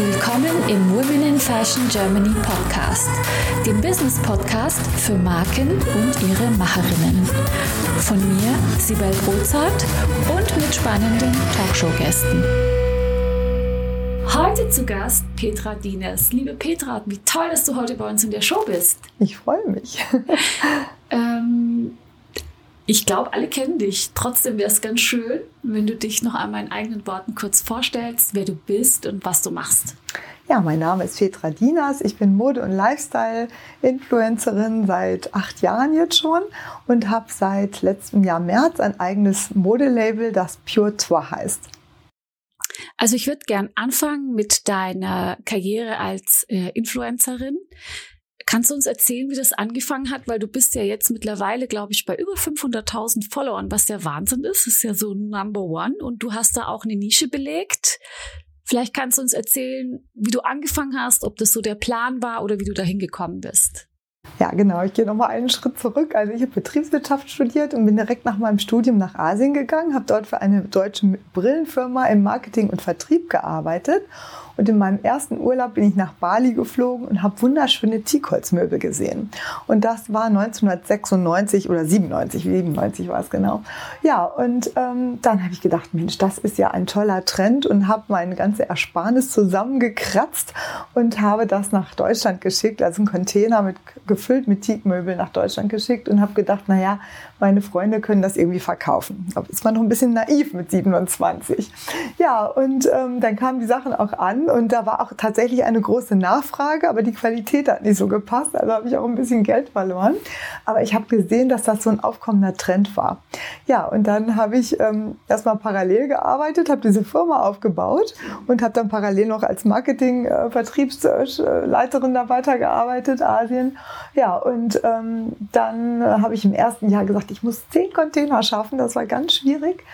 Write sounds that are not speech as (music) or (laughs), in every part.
Willkommen im Women in Fashion Germany Podcast, dem Business Podcast für Marken und ihre Macherinnen. Von mir, Sibel Rozart und mit spannenden Talkshow-Gästen. Heute zu Gast Petra Dieners. Liebe Petra, wie toll, dass du heute bei uns in der Show bist. Ich freue mich. ähm, ich glaube, alle kennen dich. Trotzdem wäre es ganz schön, wenn du dich noch einmal in eigenen Worten kurz vorstellst, wer du bist und was du machst. Ja, mein Name ist Petra Dinas. Ich bin Mode- und Lifestyle-Influencerin seit acht Jahren jetzt schon und habe seit letztem Jahr März ein eigenes Modelabel, das Pure Tour heißt. Also ich würde gern anfangen mit deiner Karriere als äh, Influencerin. Kannst du uns erzählen, wie das angefangen hat? Weil du bist ja jetzt mittlerweile, glaube ich, bei über 500.000 Followern, was der Wahnsinn ist. Das ist ja so Number One. Und du hast da auch eine Nische belegt. Vielleicht kannst du uns erzählen, wie du angefangen hast, ob das so der Plan war oder wie du da hingekommen bist. Ja, genau. Ich gehe nochmal einen Schritt zurück. Also ich habe Betriebswirtschaft studiert und bin direkt nach meinem Studium nach Asien gegangen, habe dort für eine deutsche Brillenfirma im Marketing und Vertrieb gearbeitet und in meinem ersten Urlaub bin ich nach Bali geflogen und habe wunderschöne Teakholzmöbel gesehen. Und das war 1996 oder 97, 97 war es genau. Ja, und ähm, dann habe ich gedacht, Mensch, das ist ja ein toller Trend und habe meine ganze Ersparnis zusammengekratzt und habe das nach Deutschland geschickt, also einen Container mit, gefüllt mit Teakmöbeln nach Deutschland geschickt und habe gedacht, naja, meine Freunde können das irgendwie verkaufen. Aber ist man noch ein bisschen naiv mit 27. Ja, und ähm, dann kamen die Sachen auch an und da war auch tatsächlich eine große Nachfrage, aber die Qualität hat nicht so gepasst. Also habe ich auch ein bisschen Geld verloren. Aber ich habe gesehen, dass das so ein aufkommender Trend war. Ja, und dann habe ich ähm, erstmal parallel gearbeitet, habe diese Firma aufgebaut und habe dann parallel noch als Marketing-Vertriebsleiterin da weitergearbeitet, Asien. Ja, und ähm, dann habe ich im ersten Jahr gesagt, ich muss zehn Container schaffen. Das war ganz schwierig.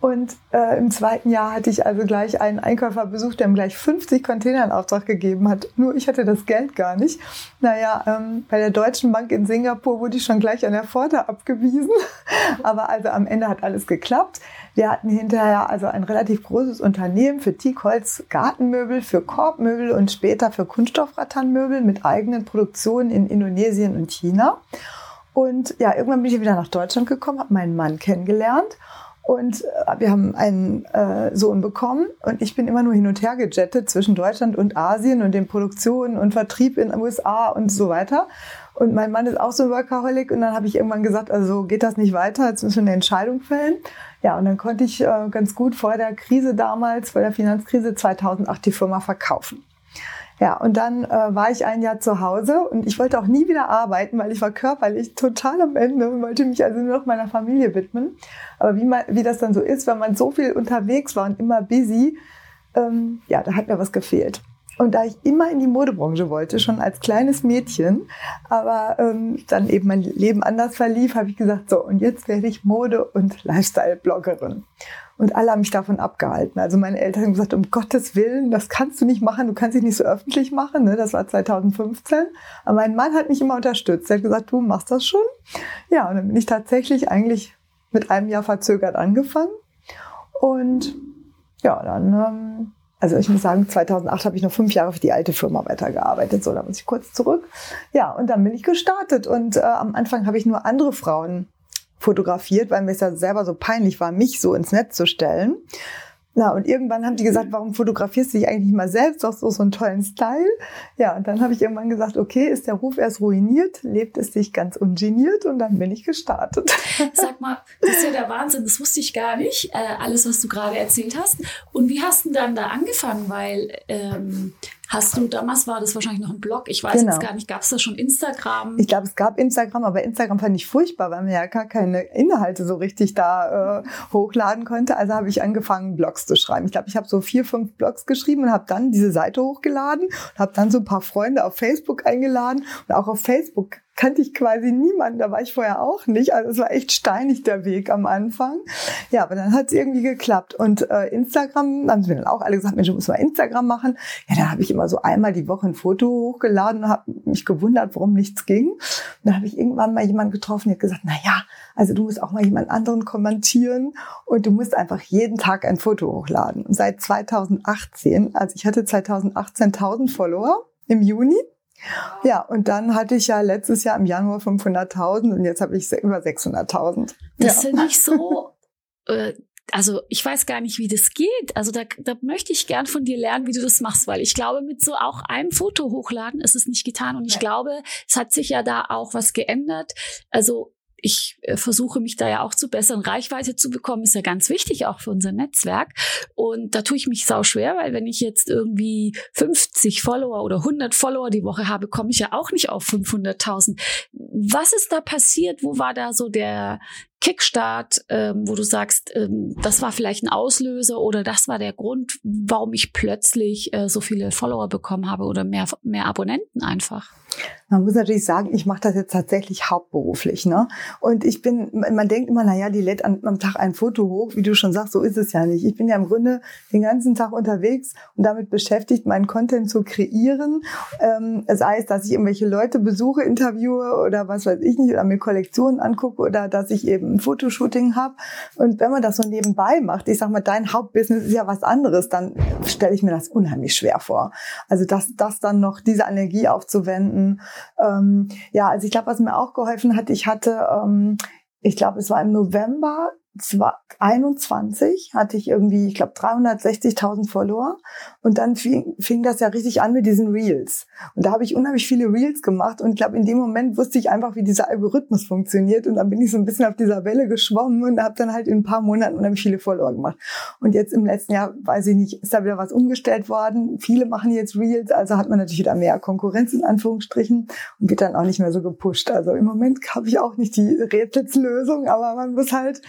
Und äh, im zweiten Jahr hatte ich also gleich einen Einkäufer besucht, der mir gleich 50 Container in Auftrag gegeben hat. Nur ich hatte das Geld gar nicht. Naja, ähm, bei der Deutschen Bank in Singapur wurde ich schon gleich an der Pforte abgewiesen. (laughs) Aber also am Ende hat alles geklappt. Wir hatten hinterher also ein relativ großes Unternehmen für Teakholz, Gartenmöbel, für Korbmöbel und später für Kunststoffratternmöbel mit eigenen Produktionen in Indonesien und China. Und ja, irgendwann bin ich wieder nach Deutschland gekommen, habe meinen Mann kennengelernt und äh, wir haben einen äh, Sohn bekommen und ich bin immer nur hin und her gejettet zwischen Deutschland und Asien und den Produktionen und Vertrieb in den USA und so weiter. Und mein Mann ist auch so ein Workaholic und dann habe ich irgendwann gesagt, also geht das nicht weiter, jetzt müssen wir eine Entscheidung fällen. Ja, und dann konnte ich äh, ganz gut vor der Krise damals, vor der Finanzkrise 2008 die Firma verkaufen. Ja, und dann äh, war ich ein Jahr zu Hause und ich wollte auch nie wieder arbeiten, weil ich war körperlich total am Ende und wollte mich also nur noch meiner Familie widmen. Aber wie, man, wie das dann so ist, wenn man so viel unterwegs war und immer busy, ähm, ja, da hat mir was gefehlt. Und da ich immer in die Modebranche wollte, schon als kleines Mädchen, aber ähm, dann eben mein Leben anders verlief, habe ich gesagt, so, und jetzt werde ich Mode- und Lifestyle-Bloggerin. Und alle haben mich davon abgehalten. Also meine Eltern haben gesagt, um Gottes Willen, das kannst du nicht machen, du kannst dich nicht so öffentlich machen. Ne? Das war 2015. Aber mein Mann hat mich immer unterstützt. Er hat gesagt, du machst das schon. Ja, und dann bin ich tatsächlich eigentlich mit einem Jahr verzögert angefangen. Und ja, dann, ähm, also ich muss sagen, 2008 habe ich noch fünf Jahre für die alte Firma weitergearbeitet. So, da muss ich kurz zurück. Ja, und dann bin ich gestartet. Und äh, am Anfang habe ich nur andere Frauen fotografiert, weil mir es ja selber so peinlich war, mich so ins Netz zu stellen. Na, und irgendwann haben die gesagt, warum fotografierst du dich eigentlich mal selbst? Du hast so, so einen tollen Style. Ja, und dann habe ich irgendwann gesagt, okay, ist der Ruf erst ruiniert, lebt es sich ganz ungeniert und dann bin ich gestartet. (laughs) Sag mal, das ist ja der Wahnsinn, das wusste ich gar nicht, äh, alles, was du gerade erzählt hast. Und wie hast du dann da angefangen? Weil ähm, Hast du, damals war das wahrscheinlich noch ein Blog, ich weiß genau. jetzt gar nicht, gab es da schon Instagram? Ich glaube, es gab Instagram, aber Instagram fand ich furchtbar, weil man ja gar keine Inhalte so richtig da äh, hochladen konnte. Also habe ich angefangen, Blogs zu schreiben. Ich glaube, ich habe so vier, fünf Blogs geschrieben und habe dann diese Seite hochgeladen und habe dann so ein paar Freunde auf Facebook eingeladen. Und auch auf Facebook kannte ich quasi niemanden, da war ich vorher auch nicht. Also es war echt steinig der Weg am Anfang. Ja, aber dann hat es irgendwie geklappt. Und äh, Instagram, haben sie mir dann auch alle gesagt, Mensch, du musst mal Instagram machen. Ja, da habe ich immer so einmal die Woche ein Foto hochgeladen und habe mich gewundert, warum nichts ging. Und da habe ich irgendwann mal jemanden getroffen, der hat gesagt, na ja, also du musst auch mal jemand anderen kommentieren und du musst einfach jeden Tag ein Foto hochladen. Und seit 2018, also ich hatte 2018 1000 Follower im Juni ja, und dann hatte ich ja letztes Jahr im Januar 500.000 und jetzt habe ich über 600.000. Das ja. finde ich so, äh, also ich weiß gar nicht, wie das geht. Also da, da möchte ich gern von dir lernen, wie du das machst, weil ich glaube, mit so auch einem Foto hochladen ist es nicht getan. Und ich ja. glaube, es hat sich ja da auch was geändert. Also ich äh, versuche mich da ja auch zu besseren Reichweite zu bekommen, ist ja ganz wichtig auch für unser Netzwerk. Und da tue ich mich sau schwer, weil wenn ich jetzt irgendwie 50 Follower oder 100 Follower die Woche habe, komme ich ja auch nicht auf 500.000. Was ist da passiert? Wo war da so der Kickstart, ähm, wo du sagst, ähm, das war vielleicht ein Auslöser oder das war der Grund, warum ich plötzlich äh, so viele Follower bekommen habe oder mehr, mehr Abonnenten einfach? Man muss natürlich sagen, ich mache das jetzt tatsächlich hauptberuflich. Ne? Und ich bin, man denkt immer, naja, die lädt am, am Tag ein Foto hoch. Wie du schon sagst, so ist es ja nicht. Ich bin ja im Grunde den ganzen Tag unterwegs und damit beschäftigt, meinen Content zu kreieren. Ähm, sei es, dass ich irgendwelche Leute besuche, interviewe oder was weiß ich nicht, oder mir Kollektionen angucke oder dass ich eben ein Fotoshooting habe. Und wenn man das so nebenbei macht, ich sag mal, dein Hauptbusiness ist ja was anderes, dann stelle ich mir das unheimlich schwer vor. Also das, das dann noch diese Energie aufzuwenden. Ähm, ja, also ich glaube, was mir auch geholfen hat, ich hatte, ähm, ich glaube, es war im November 21 hatte ich irgendwie, ich glaube, 360.000 Follower. Und dann fing, fing das ja richtig an mit diesen Reels. Und da habe ich unheimlich viele Reels gemacht. Und ich glaube, in dem Moment wusste ich einfach, wie dieser Algorithmus funktioniert. Und dann bin ich so ein bisschen auf dieser Welle geschwommen und habe dann halt in ein paar Monaten unheimlich viele Follower gemacht. Und jetzt im letzten Jahr, weiß ich nicht, ist da wieder was umgestellt worden. Viele machen jetzt Reels, also hat man natürlich wieder mehr Konkurrenz in Anführungsstrichen und wird dann auch nicht mehr so gepusht. Also im Moment habe ich auch nicht die Rätselslösung, aber man muss halt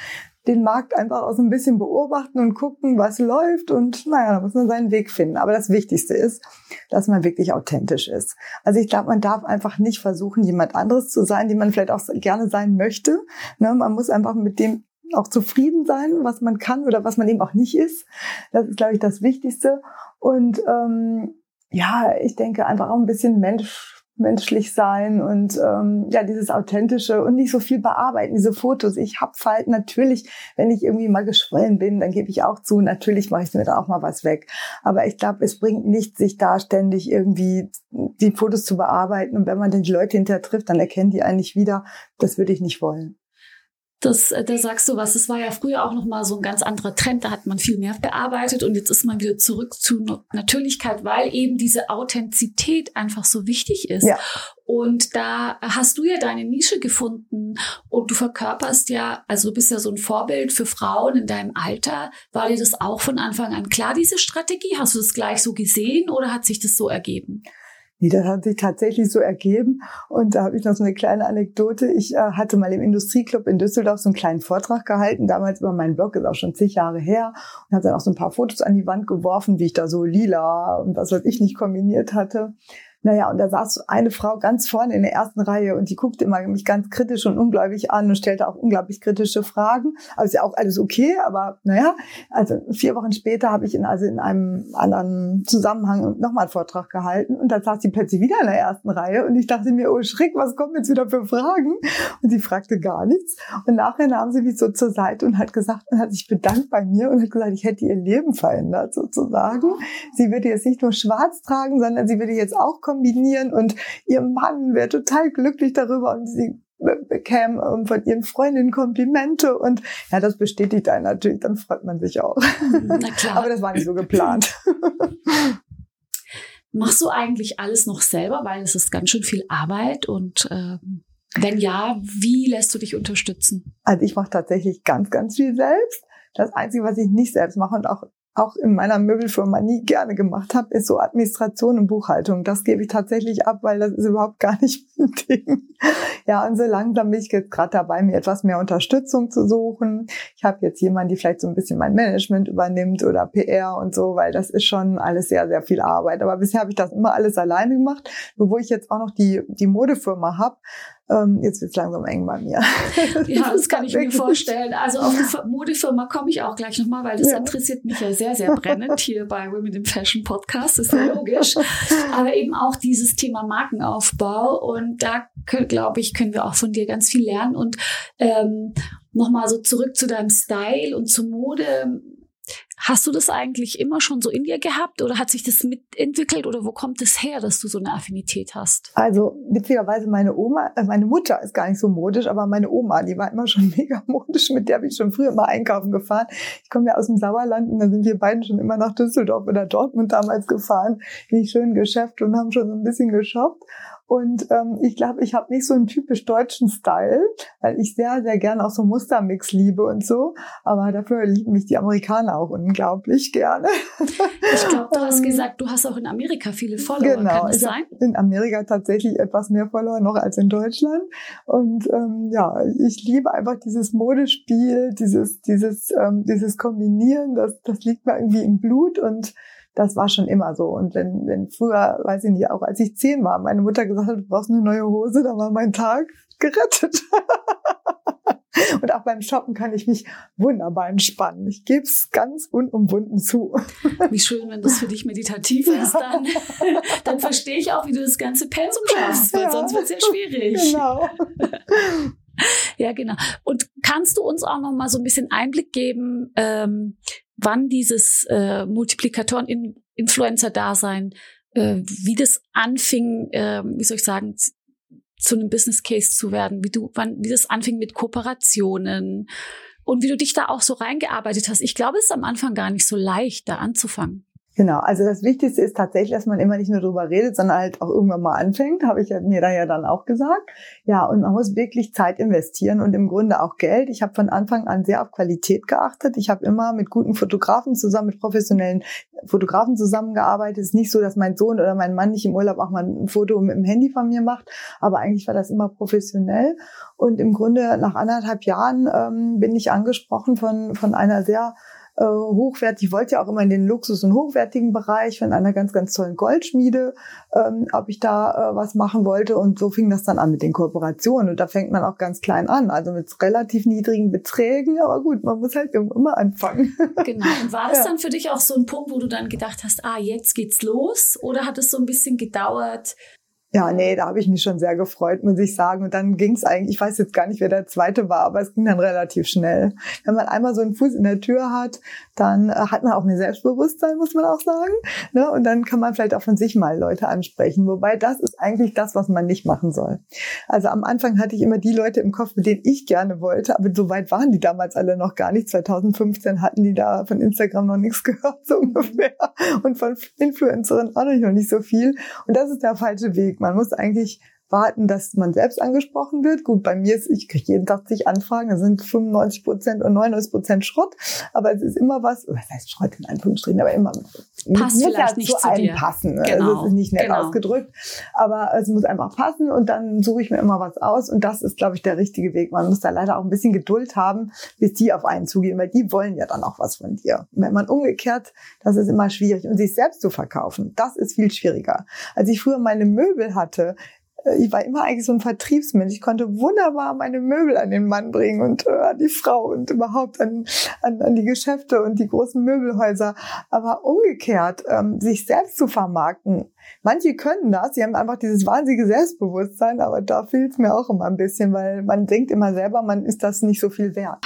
den Markt einfach auch so ein bisschen beobachten und gucken, was läuft und naja, da muss man seinen Weg finden. Aber das Wichtigste ist, dass man wirklich authentisch ist. Also ich glaube, man darf einfach nicht versuchen, jemand anderes zu sein, die man vielleicht auch gerne sein möchte. Ne? Man muss einfach mit dem auch zufrieden sein, was man kann oder was man eben auch nicht ist. Das ist, glaube ich, das Wichtigste. Und ähm, ja, ich denke einfach auch ein bisschen Mensch menschlich sein und ähm, ja dieses authentische und nicht so viel bearbeiten diese Fotos. Ich hab halt natürlich wenn ich irgendwie mal geschwollen bin dann gebe ich auch zu. Natürlich mache ich mir da auch mal was weg. Aber ich glaube es bringt nichts sich da ständig irgendwie die Fotos zu bearbeiten. Und wenn man dann die Leute hinterher trifft dann erkennen die eigentlich wieder. Das würde ich nicht wollen das, äh, da sagst du was. Das war ja früher auch noch mal so ein ganz anderer Trend. Da hat man viel mehr bearbeitet und jetzt ist man wieder zurück zu Natürlichkeit, weil eben diese Authentizität einfach so wichtig ist. Ja. Und da hast du ja deine Nische gefunden und du verkörperst ja, also du bist ja so ein Vorbild für Frauen in deinem Alter. War dir das auch von Anfang an klar, diese Strategie? Hast du das gleich so gesehen oder hat sich das so ergeben? Nee, das hat sich tatsächlich so ergeben. Und da habe ich noch so eine kleine Anekdote. Ich äh, hatte mal im Industrieclub in Düsseldorf so einen kleinen Vortrag gehalten, damals über meinen Blog, ist auch schon zig Jahre her. Und habe dann auch so ein paar Fotos an die Wand geworfen, wie ich da so lila und was weiß ich nicht kombiniert hatte. Naja, und da saß eine Frau ganz vorne in der ersten Reihe und die guckte immer mich ganz kritisch und ungläubig an und stellte auch unglaublich kritische Fragen. Also ist ja auch alles okay, aber naja, also vier Wochen später habe ich in, also in einem anderen Zusammenhang nochmal einen Vortrag gehalten und dann saß sie plötzlich wieder in der ersten Reihe und ich dachte mir, oh Schreck, was kommen jetzt wieder für Fragen? Und sie fragte gar nichts. Und nachher nahm sie mich so zur Seite und hat gesagt und hat sich bedankt bei mir und hat gesagt, ich hätte ihr Leben verändert sozusagen. Sie würde jetzt nicht nur schwarz tragen, sondern sie würde jetzt auch kommen kombinieren und ihr Mann wäre total glücklich darüber und sie bekäme ähm, von ihren Freundinnen Komplimente und ja, das bestätigt einen natürlich, dann freut man sich auch. Na (laughs) klar. Aber das war nicht so geplant. (laughs) Machst du eigentlich alles noch selber, weil es ist ganz schön viel Arbeit und ähm, wenn ja, wie lässt du dich unterstützen? Also ich mache tatsächlich ganz, ganz viel selbst. Das Einzige, was ich nicht selbst mache und auch auch in meiner Möbelfirma nie gerne gemacht habe, ist so Administration und Buchhaltung. Das gebe ich tatsächlich ab, weil das ist überhaupt gar nicht (laughs) mein Ding. Ja, und so langsam bin ich jetzt gerade dabei, mir etwas mehr Unterstützung zu suchen. Ich habe jetzt jemanden, die vielleicht so ein bisschen mein Management übernimmt oder PR und so, weil das ist schon alles sehr, sehr viel Arbeit. Aber bisher habe ich das immer alles alleine gemacht. Wo ich jetzt auch noch die, die Modefirma habe, ähm, jetzt wird es langsam eng bei mir. (laughs) Ja, das kann ich mir vorstellen. Also auf die Modefirma komme ich auch gleich nochmal, weil das ja. interessiert mich ja sehr, sehr brennend hier bei Women in Fashion Podcast, das ist ja (laughs) logisch. Aber eben auch dieses Thema Markenaufbau und da glaube ich, können wir auch von dir ganz viel lernen und ähm, nochmal so zurück zu deinem Style und zur Mode Hast du das eigentlich immer schon so in dir gehabt oder hat sich das mitentwickelt oder wo kommt es her, dass du so eine Affinität hast? Also witzigerweise meine Oma, äh, meine Mutter ist gar nicht so modisch, aber meine Oma, die war immer schon (laughs) mega modisch, mit der bin ich schon früher mal einkaufen gefahren. Ich komme ja aus dem Sauerland und da sind wir beiden schon immer nach Düsseldorf oder Dortmund damals gefahren, in die schönen Geschäfte und haben schon so ein bisschen geshoppt. Und ähm, ich glaube, ich habe nicht so einen typisch deutschen Style, weil ich sehr, sehr gerne auch so Mustermix liebe und so. Aber dafür lieben mich die Amerikaner auch unglaublich gerne. (laughs) Ich glaube, du hast ähm, gesagt, du hast auch in Amerika viele Follower. Genau, Kann das sein? in Amerika tatsächlich etwas mehr Follower noch als in Deutschland. Und ähm, ja, ich liebe einfach dieses Modespiel, dieses, dieses, ähm, dieses Kombinieren. Das, das liegt mir irgendwie im Blut und das war schon immer so. Und wenn, wenn früher, weiß ich nicht, auch als ich zehn war, meine Mutter gesagt hat, du brauchst eine neue Hose, dann war mein Tag gerettet. (laughs) Und auch beim Shoppen kann ich mich wunderbar entspannen. Ich gebe es ganz unumwunden zu. (laughs) Wie schön, wenn das für dich meditativ ist, dann, (laughs) dann verstehe ich auch, wie du das ganze Pensum schaffst, weil ja. sonst wird es ja schwierig. Genau. Ja, genau. Und kannst du uns auch noch mal so ein bisschen Einblick geben, ähm, wann dieses äh, Multiplikatoren-Influencer-Dasein, äh, wie das anfing, äh, wie soll ich sagen, zu einem Business Case zu werden, wie du, wann, wie das anfing mit Kooperationen und wie du dich da auch so reingearbeitet hast. Ich glaube, es ist am Anfang gar nicht so leicht, da anzufangen. Genau, also das Wichtigste ist tatsächlich, dass man immer nicht nur drüber redet, sondern halt auch irgendwann mal anfängt, habe ich mir da ja dann auch gesagt. Ja, und man muss wirklich Zeit investieren und im Grunde auch Geld. Ich habe von Anfang an sehr auf Qualität geachtet. Ich habe immer mit guten Fotografen zusammen, mit professionellen Fotografen zusammengearbeitet. Es ist nicht so, dass mein Sohn oder mein Mann nicht im Urlaub auch mal ein Foto mit dem Handy von mir macht, aber eigentlich war das immer professionell. Und im Grunde nach anderthalb Jahren ähm, bin ich angesprochen von, von einer sehr äh, hochwertig. Ich wollte ja auch immer in den Luxus- und hochwertigen Bereich von einer ganz, ganz tollen Goldschmiede, ähm, ob ich da äh, was machen wollte. Und so fing das dann an mit den Kooperationen. Und da fängt man auch ganz klein an, also mit relativ niedrigen Beträgen. Aber gut, man muss halt immer anfangen. (laughs) Genau. Und war das ja. dann für dich auch so ein Punkt, wo du dann gedacht hast, ah, jetzt geht's los? Oder hat es so ein bisschen gedauert, ja, nee, da habe ich mich schon sehr gefreut, muss ich sagen. Und dann ging es eigentlich, ich weiß jetzt gar nicht, wer der zweite war, aber es ging dann relativ schnell. Wenn man einmal so einen Fuß in der Tür hat, dann äh, hat man auch mehr Selbstbewusstsein, muss man auch sagen. Ne? Und dann kann man vielleicht auch von sich mal Leute ansprechen. Wobei das ist eigentlich das, was man nicht machen soll. Also am Anfang hatte ich immer die Leute im Kopf, mit denen ich gerne wollte, aber so weit waren die damals alle noch gar nicht. 2015 hatten die da von Instagram noch nichts (laughs) gehört, so ungefähr. Und von Influencerinnen auch noch nicht so viel. Und das ist der falsche Weg man muss eigentlich warten, dass man selbst angesprochen wird. Gut, bei mir ist, ich kriege jeden Tag zig Anfragen, da sind 95 Prozent und 99 Prozent Schrott, aber es ist immer was, was heißt Schrott in Anführungsstrichen, aber immer Passt muss ja nicht zu, zu einem passen. Also genau. Also es ist nicht nett genau. ausgedrückt, aber es muss einfach passen und dann suche ich mir immer was aus und das ist, glaube ich, der richtige Weg. Man muss da leider auch ein bisschen Geduld haben, bis die auf einen zugehen, weil die wollen ja dann auch was von dir. Wenn man umgekehrt, das ist immer schwierig und sich selbst zu verkaufen, das ist viel schwieriger. Als ich früher meine Möbel hatte, ich war immer eigentlich so ein Vertriebsmensch. Ich konnte wunderbar meine Möbel an den Mann bringen und äh, an die Frau und überhaupt an, an, an die Geschäfte und die großen Möbelhäuser. Aber umgekehrt, ähm, sich selbst zu vermarkten. Manche können das, sie haben einfach dieses wahnsinnige Selbstbewusstsein, aber da fehlt es mir auch immer ein bisschen, weil man denkt immer selber, man ist das nicht so viel wert.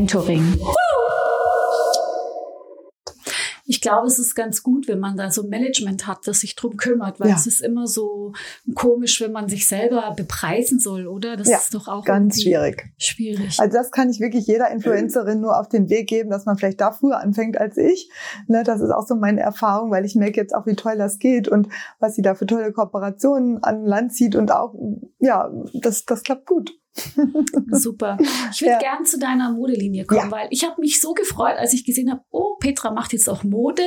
mentoring. ich glaube, es ist ganz gut, wenn man da so ein Management hat, das sich drum kümmert, weil ja. es ist immer so komisch, wenn man sich selber bepreisen soll, oder? Das ja, ist doch auch ganz schwierig. Schwierig. Also das kann ich wirklich jeder Influencerin nur auf den Weg geben, dass man vielleicht da früher anfängt als ich. Ne, das ist auch so meine Erfahrung, weil ich merke jetzt auch, wie toll das geht und was sie da für tolle Kooperationen an Land zieht und auch, ja, das, das klappt gut. Super. Ich würde ja. gern zu deiner Modelinie kommen, ja. weil ich habe mich so gefreut, als ich gesehen habe, oh, Petra macht jetzt auch Mode.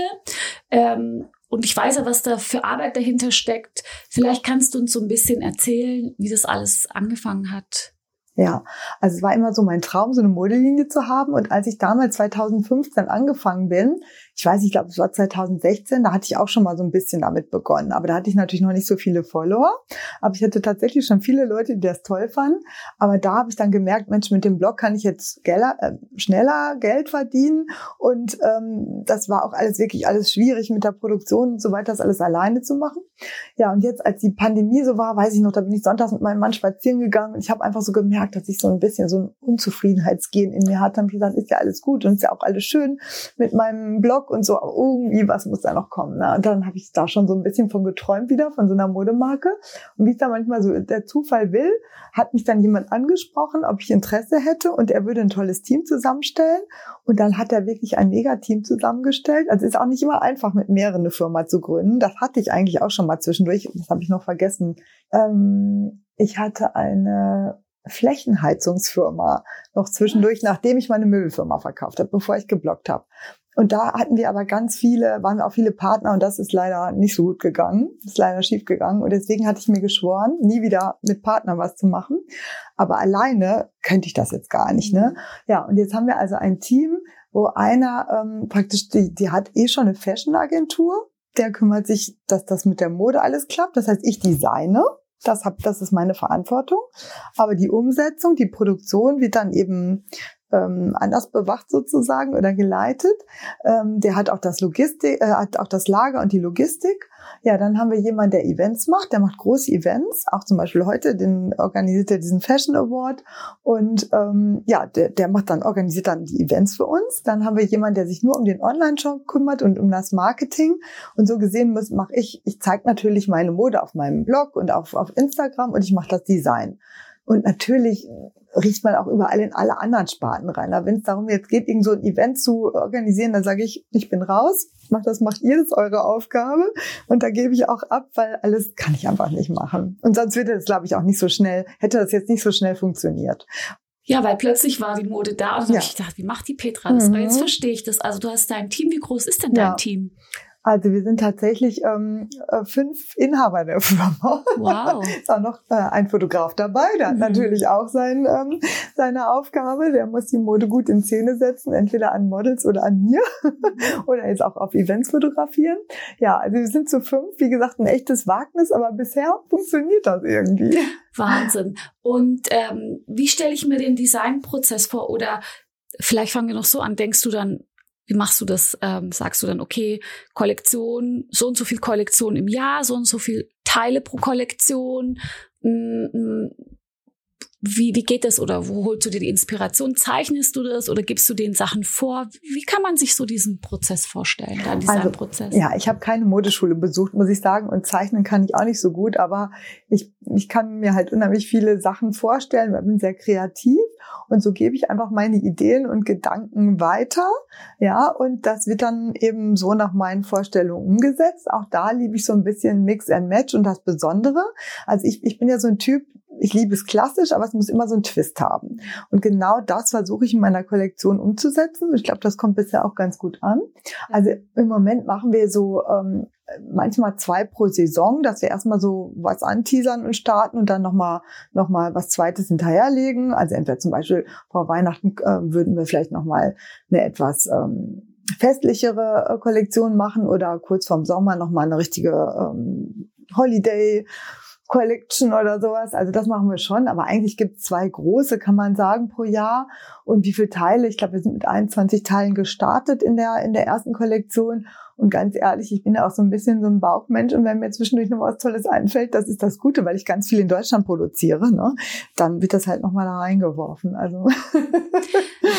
Ähm, und ich weiß ja, was da für Arbeit dahinter steckt. Vielleicht kannst du uns so ein bisschen erzählen, wie das alles angefangen hat. Ja, also es war immer so mein Traum, so eine Modelinie zu haben. Und als ich damals 2015 angefangen bin, ich weiß, ich glaube, es war 2016, da hatte ich auch schon mal so ein bisschen damit begonnen. Aber da hatte ich natürlich noch nicht so viele Follower. Aber ich hatte tatsächlich schon viele Leute, die das toll fanden. Aber da habe ich dann gemerkt, Mensch, mit dem Blog kann ich jetzt geller, äh, schneller Geld verdienen. Und ähm, das war auch alles wirklich alles schwierig mit der Produktion und so weiter, das alles alleine zu machen. Ja, und jetzt, als die Pandemie so war, weiß ich noch, da bin ich sonntags mit meinem Mann spazieren gegangen und ich habe einfach so gemerkt, dass ich so ein bisschen so ein Unzufriedenheitsgehen in mir hatte. Und ich gesagt, ist ja alles gut und ist ja auch alles schön mit meinem Blog Blog und so, irgendwie, was muss da noch kommen? Ne? Und dann habe ich da schon so ein bisschen von geträumt wieder, von so einer Modemarke. Und wie es da manchmal so der Zufall will, hat mich dann jemand angesprochen, ob ich Interesse hätte und er würde ein tolles Team zusammenstellen. Und dann hat er wirklich ein Mega-Team zusammengestellt. Also ist auch nicht immer einfach, mit mehreren eine Firma zu gründen. Das hatte ich eigentlich auch schon mal zwischendurch. Das habe ich noch vergessen. Ähm, ich hatte eine Flächenheizungsfirma noch zwischendurch, nachdem ich meine Möbelfirma verkauft habe, bevor ich geblockt habe. Und da hatten wir aber ganz viele, waren wir auch viele Partner und das ist leider nicht so gut gegangen, ist leider schief gegangen. Und deswegen hatte ich mir geschworen, nie wieder mit Partnern was zu machen. Aber alleine könnte ich das jetzt gar nicht, ne? Mhm. Ja, und jetzt haben wir also ein Team, wo einer ähm, praktisch, die, die hat eh schon eine Fashion-Agentur, der kümmert sich, dass das mit der Mode alles klappt. Das heißt, ich designe. Das, hab, das ist meine Verantwortung. Aber die Umsetzung, die Produktion wird dann eben ähm, anders bewacht sozusagen oder geleitet. Ähm, der hat auch das Logistik, äh, hat auch das Lager und die Logistik. Ja, dann haben wir jemanden, der Events macht, der macht große Events, auch zum Beispiel heute, den organisiert er diesen Fashion Award und ähm, ja, der, der macht dann, organisiert dann die Events für uns. Dann haben wir jemanden, der sich nur um den Online-Shop kümmert und um das Marketing. Und so gesehen mache ich, ich zeige natürlich meine Mode auf meinem Blog und auf, auf Instagram und ich mache das Design. Und natürlich riecht man auch überall in alle anderen Sparten rein. Wenn es darum jetzt geht, irgend so ein Event zu organisieren, dann sage ich, ich bin raus, macht das macht ihr, das ist eure Aufgabe. Und da gebe ich auch ab, weil alles kann ich einfach nicht machen. Und sonst würde das, glaube ich, auch nicht so schnell, hätte das jetzt nicht so schnell funktioniert. Ja, weil plötzlich war die Mode da und dann ja. habe ich gedacht, wie macht die Petra das? Mhm. Jetzt verstehe ich das. Also du hast dein Team, wie groß ist denn dein ja. Team? Also wir sind tatsächlich ähm, äh, fünf Inhaber der Firma. Wow. (laughs) ist auch noch äh, ein Fotograf dabei, der hat mhm. natürlich auch sein, ähm, seine Aufgabe. Der muss die Mode gut in Szene setzen, entweder an Models oder an mir (laughs) oder jetzt auch auf Events fotografieren. Ja, also wir sind zu fünf, wie gesagt, ein echtes Wagnis, aber bisher funktioniert das irgendwie. Wahnsinn. Und ähm, wie stelle ich mir den Designprozess vor? Oder vielleicht fangen wir noch so an, denkst du dann, wie machst du das? Ähm, sagst du dann, okay, Kollektion, so und so viel Kollektion im Jahr, so und so viel Teile pro Kollektion? Mm, mm, wie, wie geht das oder wo holst du dir die Inspiration? Zeichnest du das oder gibst du den Sachen vor? Wie kann man sich so diesen Prozess vorstellen, deinen Designprozess? Also, ja, ich habe keine Modeschule besucht, muss ich sagen, und zeichnen kann ich auch nicht so gut, aber ich, ich kann mir halt unheimlich viele Sachen vorstellen, weil ich bin sehr kreativ und so gebe ich einfach meine Ideen und Gedanken weiter, ja, und das wird dann eben so nach meinen Vorstellungen umgesetzt. Auch da liebe ich so ein bisschen Mix and Match und das Besondere. Also ich, ich bin ja so ein Typ, ich liebe es klassisch, aber es muss immer so einen Twist haben. Und genau das versuche ich in meiner Kollektion umzusetzen. Ich glaube, das kommt bisher auch ganz gut an. Also im Moment machen wir so ähm, manchmal zwei pro Saison, dass wir erstmal so was anteasern und starten und dann nochmal noch mal was Zweites hinterherlegen. Also entweder zum Beispiel vor Weihnachten äh, würden wir vielleicht nochmal eine etwas ähm, festlichere äh, Kollektion machen oder kurz vorm Sommer nochmal eine richtige ähm, Holiday Collection oder sowas. Also das machen wir schon, aber eigentlich gibt es zwei große, kann man sagen, pro Jahr. Und wie viele Teile? Ich glaube, wir sind mit 21 Teilen gestartet in der, in der ersten Kollektion. Und ganz ehrlich, ich bin ja auch so ein bisschen so ein Bauchmensch und wenn mir zwischendurch noch was Tolles einfällt, das ist das Gute, weil ich ganz viel in Deutschland produziere, ne? dann wird das halt nochmal da reingeworfen. Also. (laughs)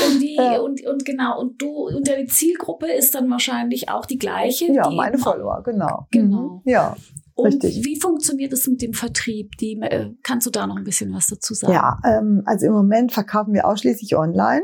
Und, die, ja. und, und genau, und du, und deine Zielgruppe ist dann wahrscheinlich auch die gleiche? Ja, meine Follower, genau. Genau. Mhm. Ja. Und Richtig. wie funktioniert es mit dem Vertrieb? Die, äh, kannst du da noch ein bisschen was dazu sagen? Ja, ähm, also im Moment verkaufen wir ausschließlich online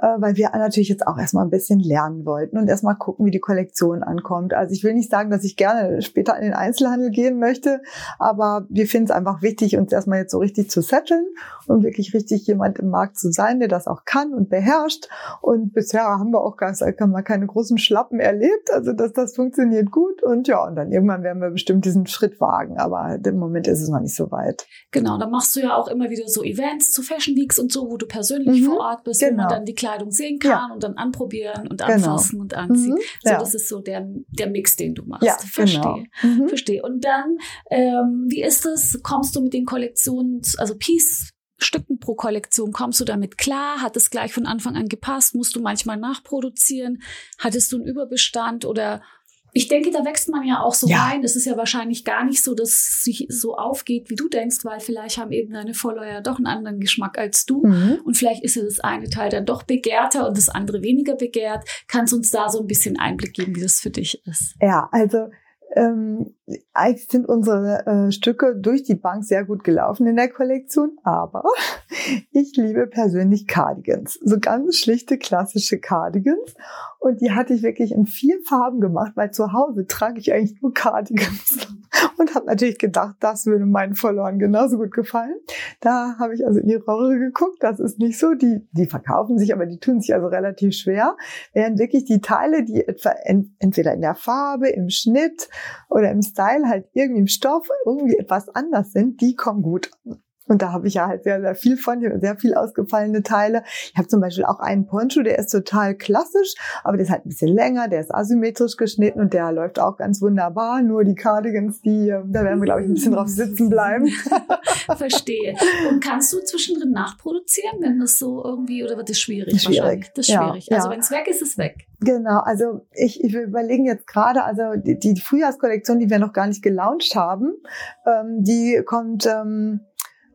weil wir natürlich jetzt auch erstmal ein bisschen lernen wollten und erstmal gucken, wie die Kollektion ankommt. Also ich will nicht sagen, dass ich gerne später in den Einzelhandel gehen möchte, aber wir finden es einfach wichtig, uns erstmal jetzt so richtig zu setteln und wirklich richtig jemand im Markt zu sein, der das auch kann und beherrscht. Und bisher haben wir auch gar mal keine großen Schlappen erlebt, also dass das funktioniert gut. Und ja, und dann irgendwann werden wir bestimmt diesen Schritt wagen, aber im Moment ist es noch nicht so weit. Genau, dann machst du ja auch immer wieder so Events zu Fashion Weeks und so, wo du persönlich mhm, vor Ort bist, genau. wo man genau. dann die Kleidung sehen kann ja. und dann anprobieren und genau. anfassen genau. und anziehen. Mhm. So, ja. das ist so der, der Mix, den du machst. Ja, Verstehe. Genau. Mhm. Verstehe. Und dann, ähm, wie ist es? Kommst du mit den Kollektionen, also Piece Stücken pro Kollektion kommst du damit klar? Hat es gleich von Anfang an gepasst? Musst du manchmal nachproduzieren? Hattest du einen Überbestand oder ich denke, da wächst man ja auch so ja. rein. Es ist ja wahrscheinlich gar nicht so, dass es sich so aufgeht, wie du denkst, weil vielleicht haben eben deine Follower ja doch einen anderen Geschmack als du. Mhm. Und vielleicht ist ja das eine Teil dann doch begehrter und das andere weniger begehrt. Kannst du uns da so ein bisschen Einblick geben, wie das für dich ist? Ja, also ähm, eigentlich sind unsere äh, Stücke durch die Bank sehr gut gelaufen in der Kollektion, aber (laughs) ich liebe persönlich Cardigans. So ganz schlichte, klassische Cardigans. Und die hatte ich wirklich in vier Farben gemacht, weil zu Hause trage ich eigentlich nur Cardigans. (laughs) Und habe natürlich gedacht, das würde meinen Verloren genauso gut gefallen. Da habe ich also in die Röhre geguckt. Das ist nicht so. Die, die verkaufen sich, aber die tun sich also relativ schwer. Während wirklich die Teile, die etwa entweder in der Farbe, im Schnitt oder im Style halt irgendwie im Stoff irgendwie etwas anders sind, die kommen gut an. Und da habe ich ja halt sehr, sehr viel von, sehr viel ausgefallene Teile. Ich habe zum Beispiel auch einen Poncho, der ist total klassisch, aber der ist halt ein bisschen länger, der ist asymmetrisch geschnitten und der läuft auch ganz wunderbar. Nur die Cardigans, die, ähm, da werden wir, glaube ich, ein bisschen drauf sitzen bleiben. (laughs) Verstehe. Und kannst du zwischendrin nachproduzieren, wenn das so irgendwie, oder wird das schwierig? Schwierig. Das ist schwierig. Ja, also ja. wenn es weg ist, ist es weg. Genau, also ich, ich überlegen jetzt gerade, also die, die Frühjahrskollektion, die wir noch gar nicht gelauncht haben, ähm, die kommt ähm,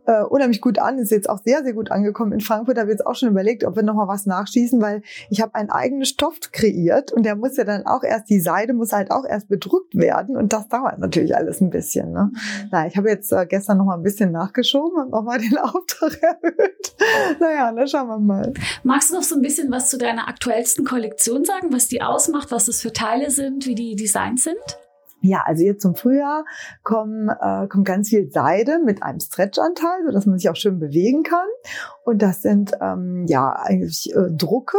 äh, unheimlich gut an, ist jetzt auch sehr, sehr gut angekommen in Frankfurt. Da habe ich jetzt auch schon überlegt, ob wir nochmal was nachschießen, weil ich habe einen eigenen Stoff kreiert und der muss ja dann auch erst, die Seide muss halt auch erst bedruckt werden und das dauert natürlich alles ein bisschen. Ne? Mhm. Na, ich habe jetzt äh, gestern nochmal ein bisschen nachgeschoben und nochmal den (laughs) Auftrag erhöht. naja, dann schauen wir mal. Magst du noch so ein bisschen was zu deiner aktuellsten Kollektion sagen, was die ausmacht, was das für Teile sind, wie die Designs sind? Ja, also jetzt zum Frühjahr kommen, äh, kommt ganz viel Seide mit einem Stretchanteil, so dass man sich auch schön bewegen kann. Und das sind ähm, ja eigentlich äh, Drucke,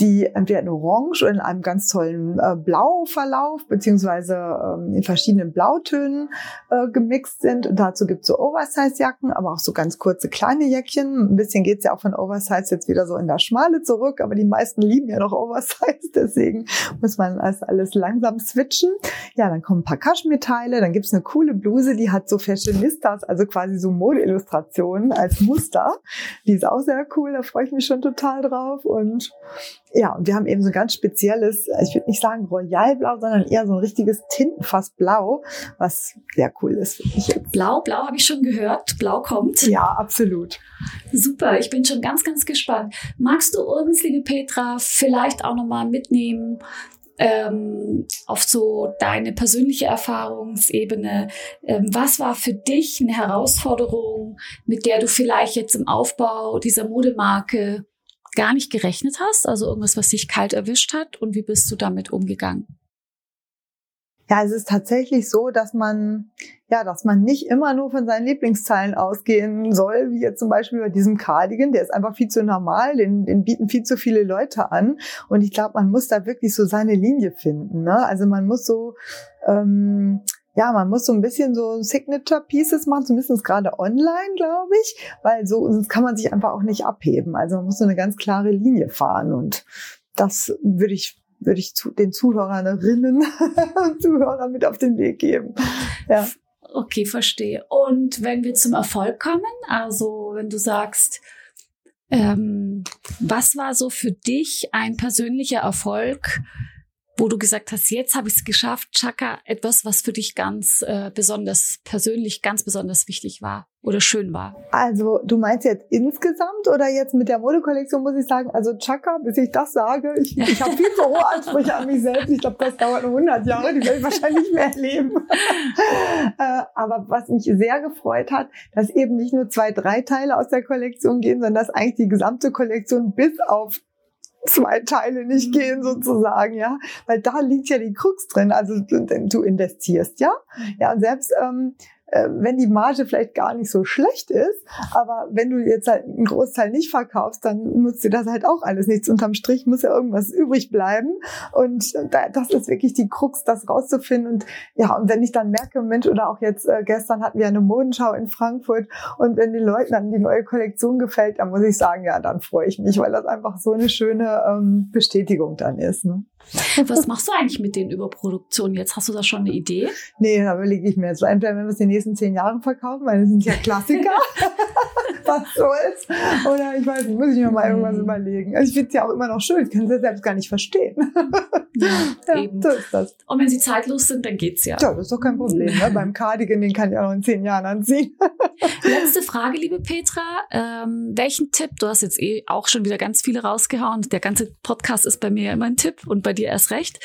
die entweder in Orange oder in einem ganz tollen äh, Blauverlauf beziehungsweise ähm, in verschiedenen Blautönen äh, gemixt sind. Und dazu gibt's so Oversize-Jacken, aber auch so ganz kurze kleine Jäckchen. Ein bisschen geht's ja auch von Oversize jetzt wieder so in das Schmale zurück, aber die meisten lieben ja noch Oversize, (laughs) deswegen muss man das alles langsam switchen. Ja, dann kommen ein paar Kaschmirteile, dann gibt's eine coole Bluse, die hat so Fashionistas, also quasi so Modeillustrationen als Muster. Die ist auch sehr cool, da freue ich mich schon total drauf. Und ja, und wir haben eben so ein ganz spezielles, ich würde nicht sagen Royalblau, sondern eher so ein richtiges Tintenfassblau, was sehr cool ist. Blau, blau habe ich schon gehört. Blau kommt. Ja, absolut. Super, ich bin schon ganz, ganz gespannt. Magst du uns, liebe Petra, vielleicht auch nochmal mitnehmen, ähm, auf so deine persönliche Erfahrungsebene. Ähm, was war für dich eine Herausforderung, mit der du vielleicht jetzt im Aufbau dieser Modemarke gar nicht gerechnet hast? Also irgendwas, was dich kalt erwischt hat und wie bist du damit umgegangen? Ja, es ist tatsächlich so, dass man, ja, dass man nicht immer nur von seinen Lieblingsteilen ausgehen soll, wie jetzt zum Beispiel bei diesem Cardigan, der ist einfach viel zu normal, den, den bieten viel zu viele Leute an. Und ich glaube, man muss da wirklich so seine Linie finden. Ne? Also man muss so, ähm, ja, man muss so ein bisschen so Signature Pieces machen, zumindest gerade online, glaube ich, weil so sonst kann man sich einfach auch nicht abheben. Also man muss so eine ganz klare Linie fahren und das würde ich würde ich zu, den Zuhörerinnen (laughs) und Zuhörern mit auf den Weg geben. Ja. Okay, verstehe. Und wenn wir zum Erfolg kommen, also wenn du sagst, ähm, was war so für dich ein persönlicher Erfolg, wo du gesagt hast, jetzt habe ich es geschafft, Chaka, etwas, was für dich ganz äh, besonders persönlich, ganz besonders wichtig war oder schön war? Also du meinst jetzt insgesamt oder jetzt mit der Modekollektion muss ich sagen, also Chaka, bis ich das sage, ich, ich habe viel zu hohe Ansprüche an mich selbst. Ich glaube, das dauert noch 100 Jahre, die werde ich wahrscheinlich nicht mehr erleben. (laughs) äh, aber was mich sehr gefreut hat, dass eben nicht nur zwei, drei Teile aus der Kollektion gehen, sondern dass eigentlich die gesamte Kollektion bis auf zwei Teile nicht mhm. gehen sozusagen, ja, weil da liegt ja die Krux drin. Also du investierst, ja, mhm. ja und selbst ähm, äh, wenn die Marge vielleicht gar nicht so schlecht ist, aber wenn du jetzt halt einen Großteil nicht verkaufst, dann nutzt dir das halt auch alles nichts. Unterm Strich muss ja irgendwas übrig bleiben und das ist wirklich die Krux, das rauszufinden und ja, und wenn ich dann merke, Mensch, oder auch jetzt äh, gestern hatten wir eine Modenschau in Frankfurt und wenn den Leuten dann die neue Kollektion gefällt, dann muss ich sagen, ja, dann freue ich mich, weil das einfach so eine schöne ähm, Bestätigung dann ist. Ne? Was machst du eigentlich mit den Überproduktionen jetzt? Hast du da schon eine Idee? Nee, da überlege ich mir jetzt. Entweder wenn wir es in den nächsten zehn Jahren verkaufen, weil das sind ja Klassiker. (laughs) (laughs) Was soll's? Oder ich weiß nicht, muss ich mir mal irgendwas mhm. überlegen. Also ich finde es ja auch immer noch schön. Ich kann es ja selbst gar nicht verstehen. (laughs) Ja, ja eben. so ist das. Und wenn sie zeitlos sind, dann geht's ja. Ja, das ist doch kein Problem. Ne? (laughs) Beim Cardigan, den kann ich auch noch in zehn Jahren anziehen. Letzte Frage, liebe Petra. Ähm, welchen Tipp, du hast jetzt eh auch schon wieder ganz viele rausgehauen. Der ganze Podcast ist bei mir immer ein Tipp und bei dir erst recht.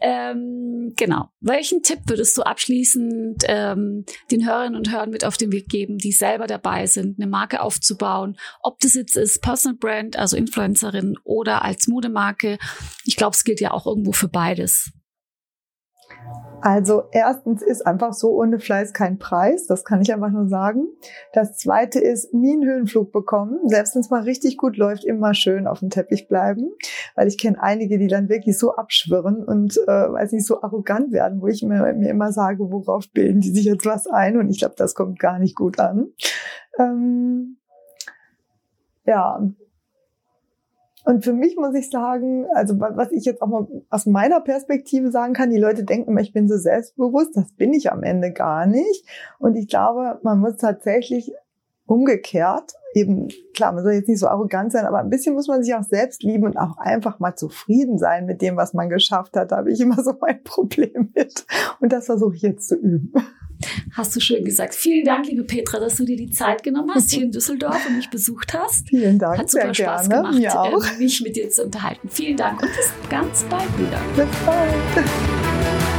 Ähm, genau. Welchen Tipp würdest du abschließend ähm, den Hörerinnen und Hörern mit auf den Weg geben, die selber dabei sind, eine Marke aufzubauen? Ob das jetzt ist Personal Brand, also Influencerin oder als Modemarke. Ich glaube, es gilt ja auch irgendwo für beides. Also erstens ist einfach so ohne Fleiß kein Preis, das kann ich einfach nur sagen. Das zweite ist nie einen Höhenflug bekommen, selbst wenn es mal richtig gut läuft, immer schön auf dem Teppich bleiben, weil ich kenne einige, die dann wirklich so abschwirren und äh, weiß nicht so arrogant werden, wo ich mir, mir immer sage, worauf bilden die sich jetzt was ein und ich glaube, das kommt gar nicht gut an. Ähm, ja, und für mich muss ich sagen, also was ich jetzt auch mal aus meiner Perspektive sagen kann, die Leute denken immer, ich bin so selbstbewusst, das bin ich am Ende gar nicht. Und ich glaube, man muss tatsächlich umgekehrt, eben, klar, man soll jetzt nicht so arrogant sein, aber ein bisschen muss man sich auch selbst lieben und auch einfach mal zufrieden sein mit dem, was man geschafft hat. Da habe ich immer so mein (laughs) Problem mit. Und das versuche ich jetzt zu üben. Hast du schön gesagt. Vielen Dank, liebe Petra, dass du dir die Zeit genommen hast hier in Düsseldorf und mich besucht hast. Vielen Dank. Hat super Spaß gerne. gemacht, Mir auch. mich mit dir zu unterhalten. Vielen Dank und bis ganz bald wieder. Bis bald.